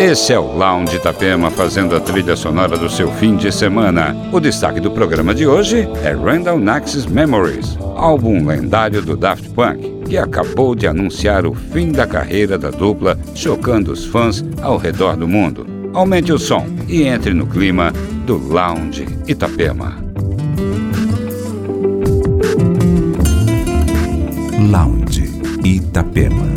Esse é o Lounge Itapema fazendo a trilha sonora do seu fim de semana. O destaque do programa de hoje é Randall Nax's Memories, álbum lendário do Daft Punk, que acabou de anunciar o fim da carreira da dupla, chocando os fãs ao redor do mundo. Aumente o som e entre no clima do Lounge Itapema. Lounge Itapema.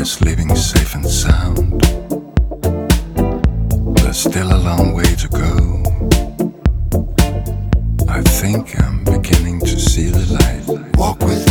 is living safe and sound. There's still a long way to go. I think I'm beginning to see the light. Walk with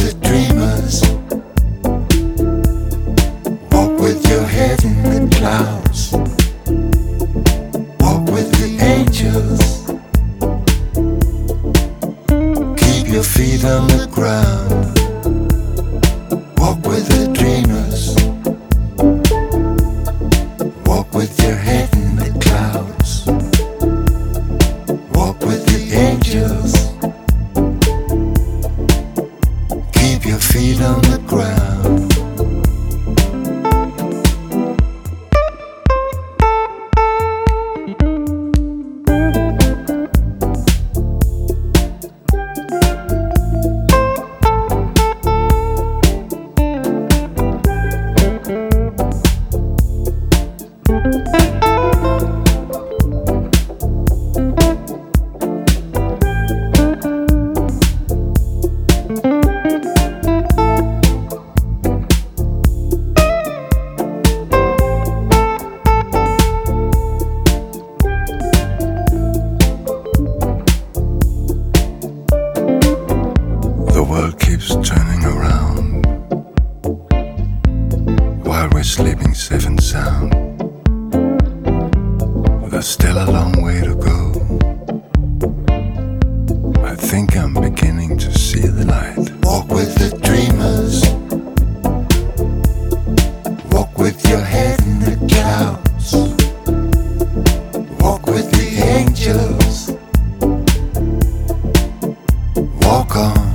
oko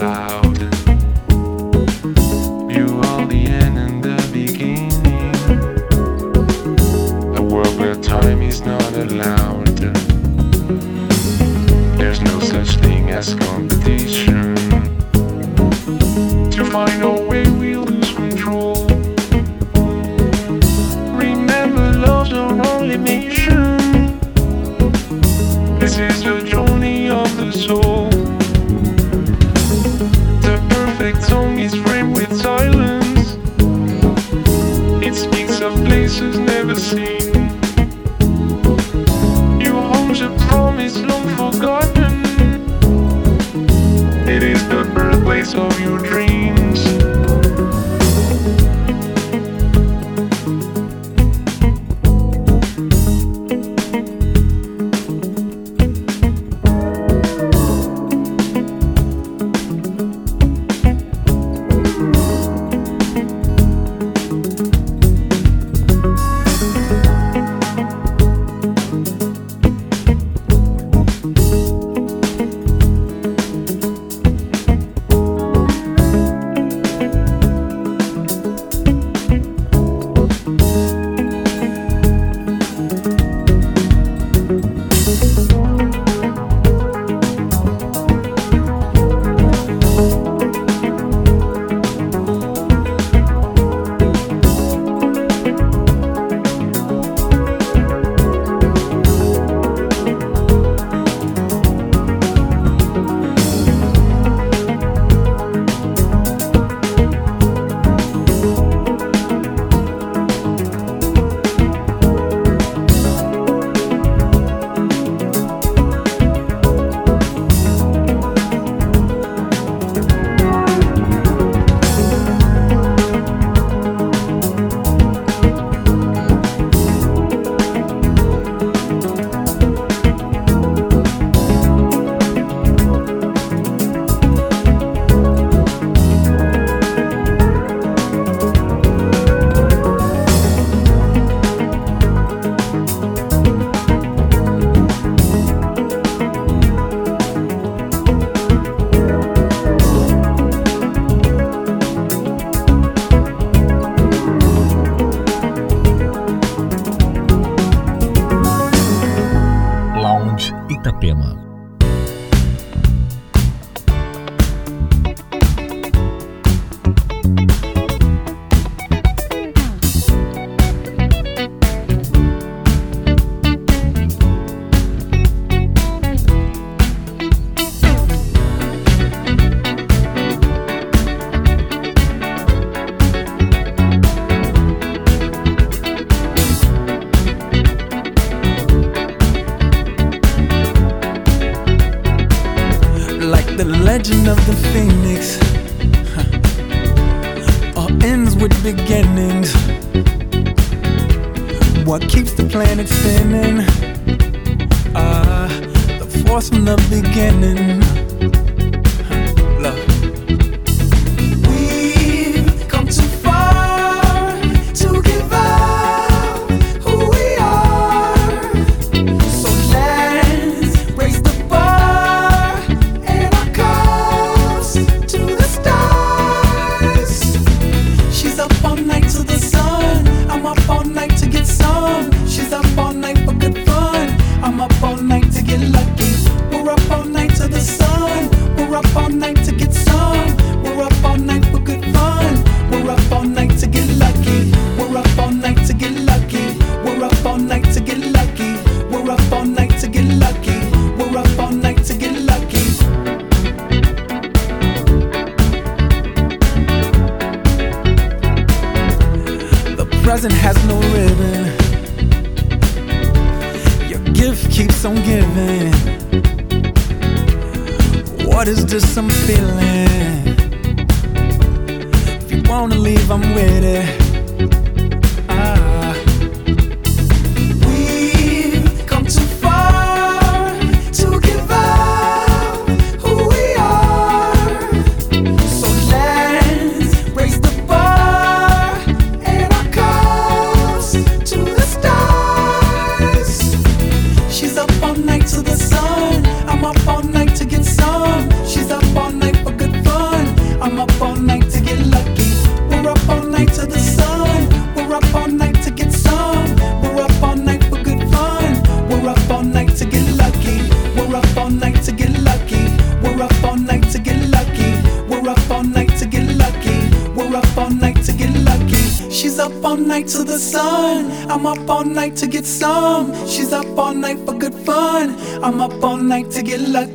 cloud.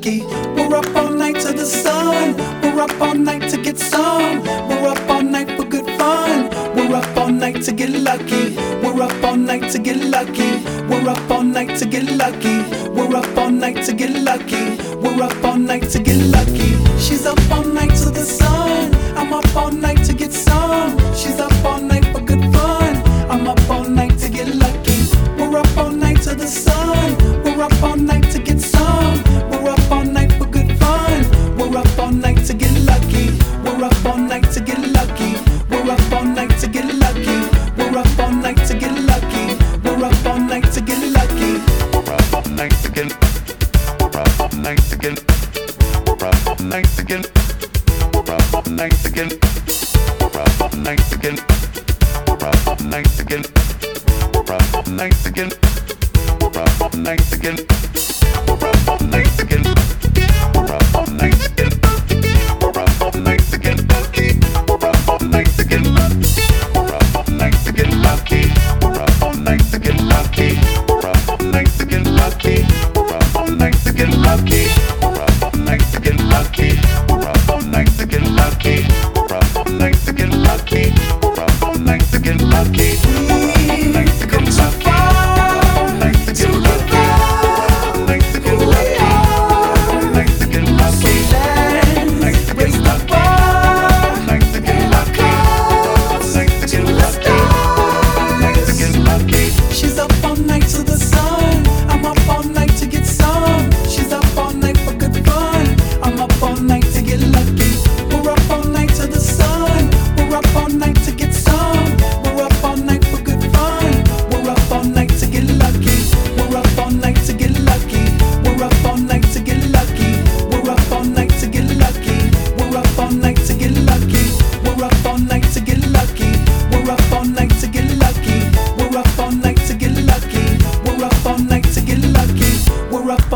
You.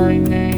When I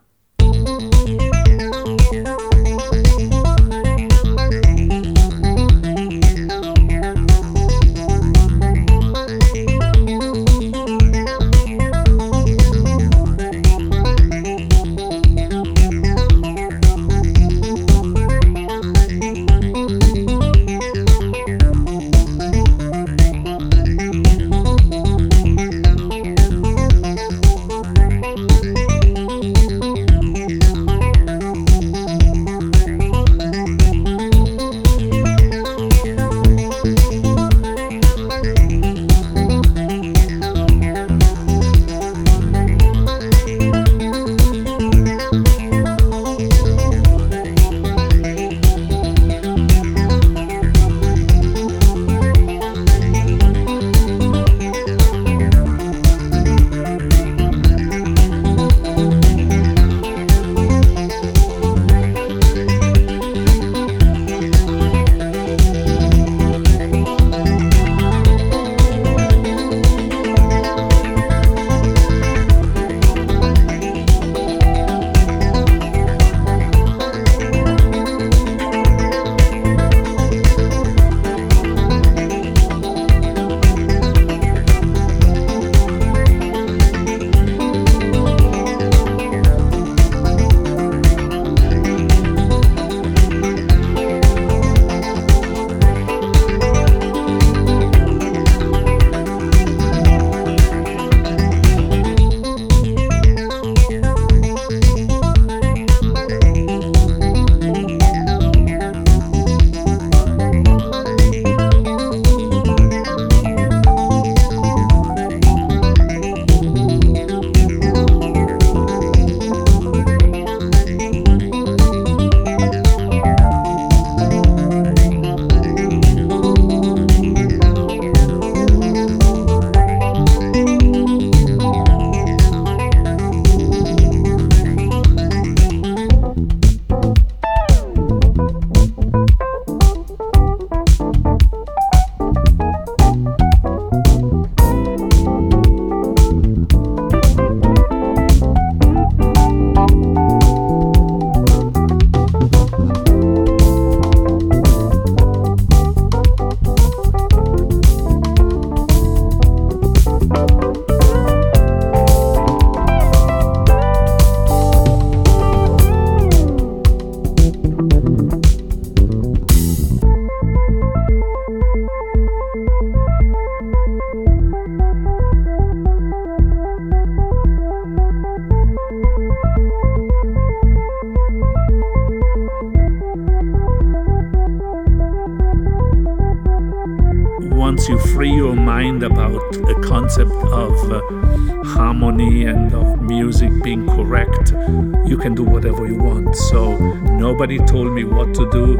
Nobody told me what to do,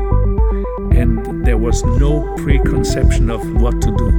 and there was no preconception of what to do.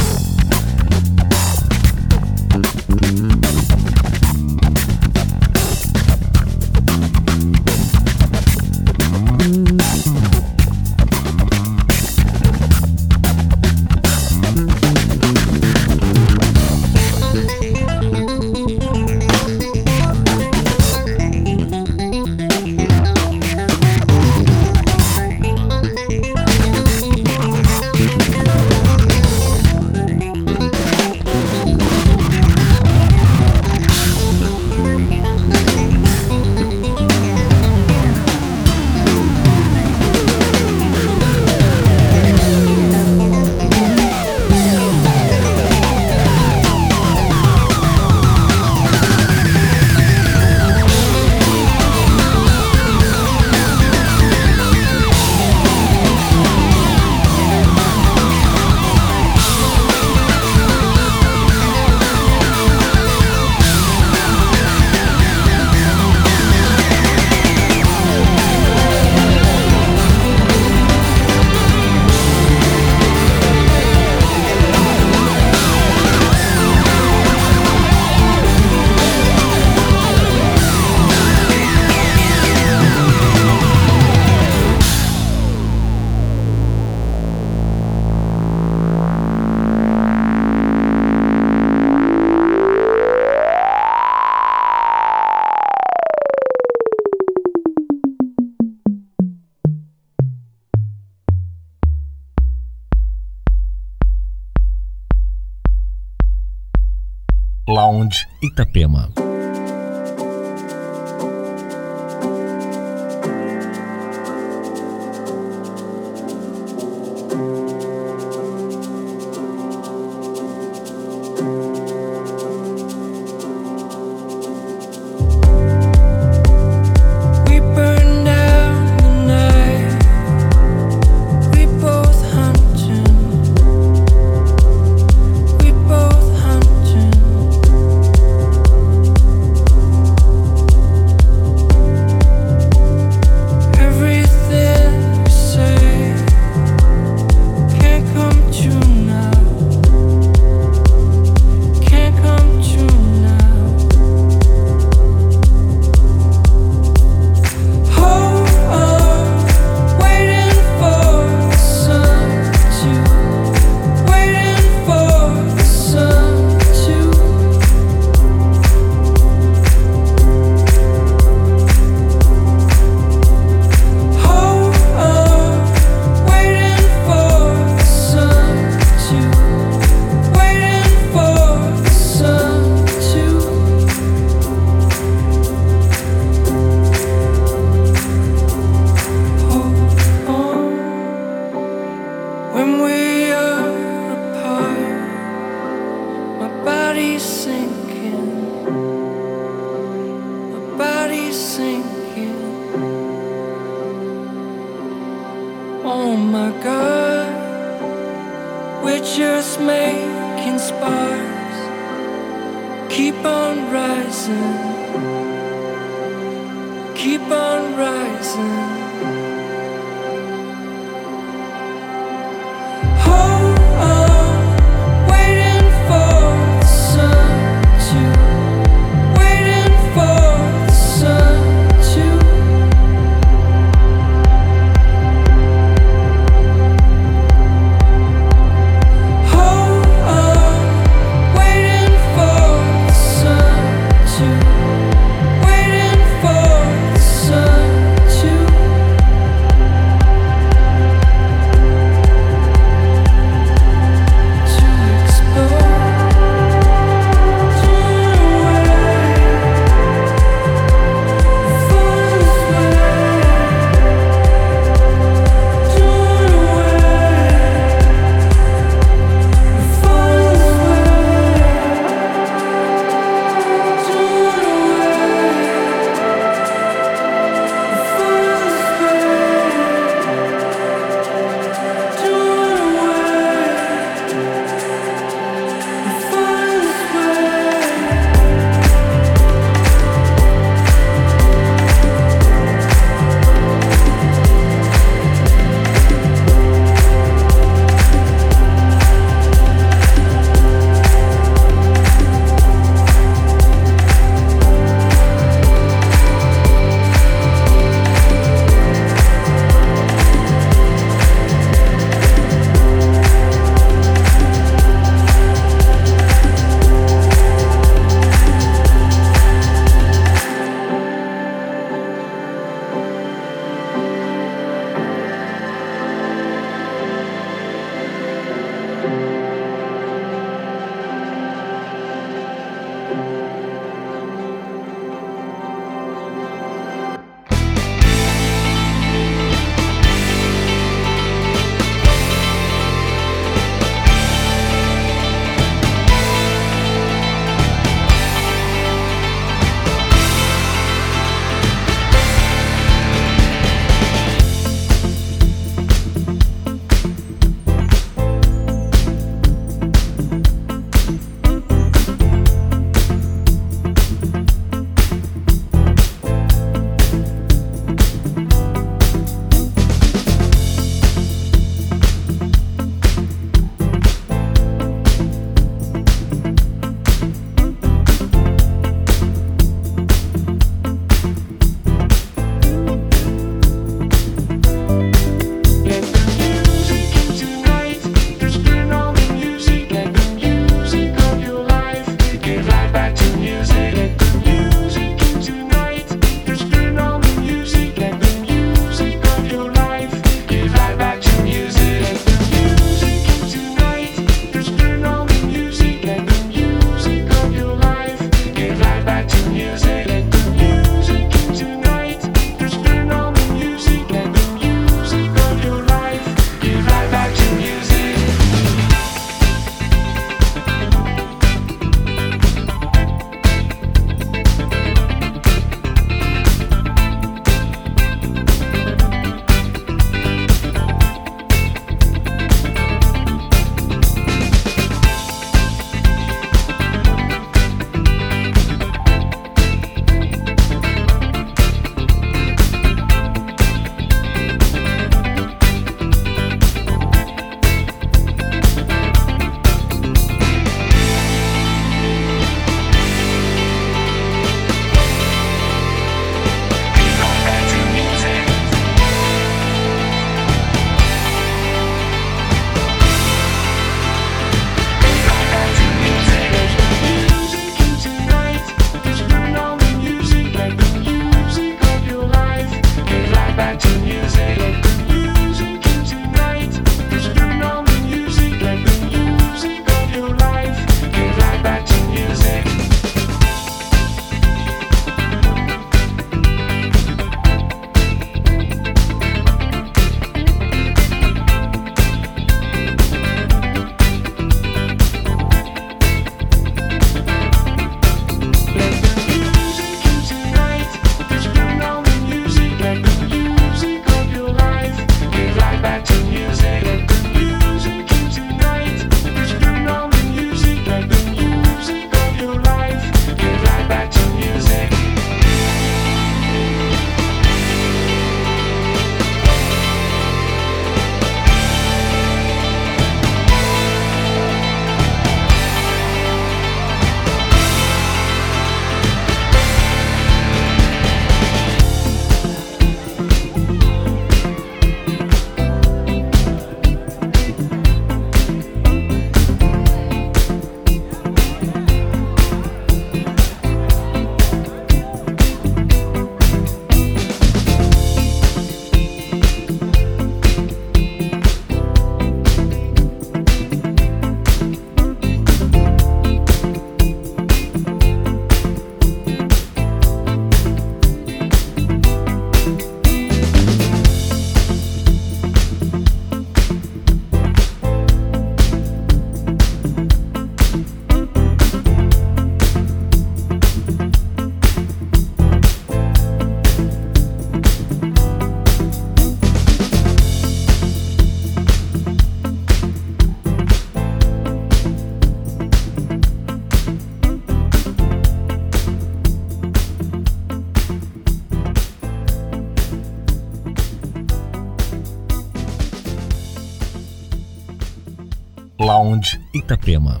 это прямо.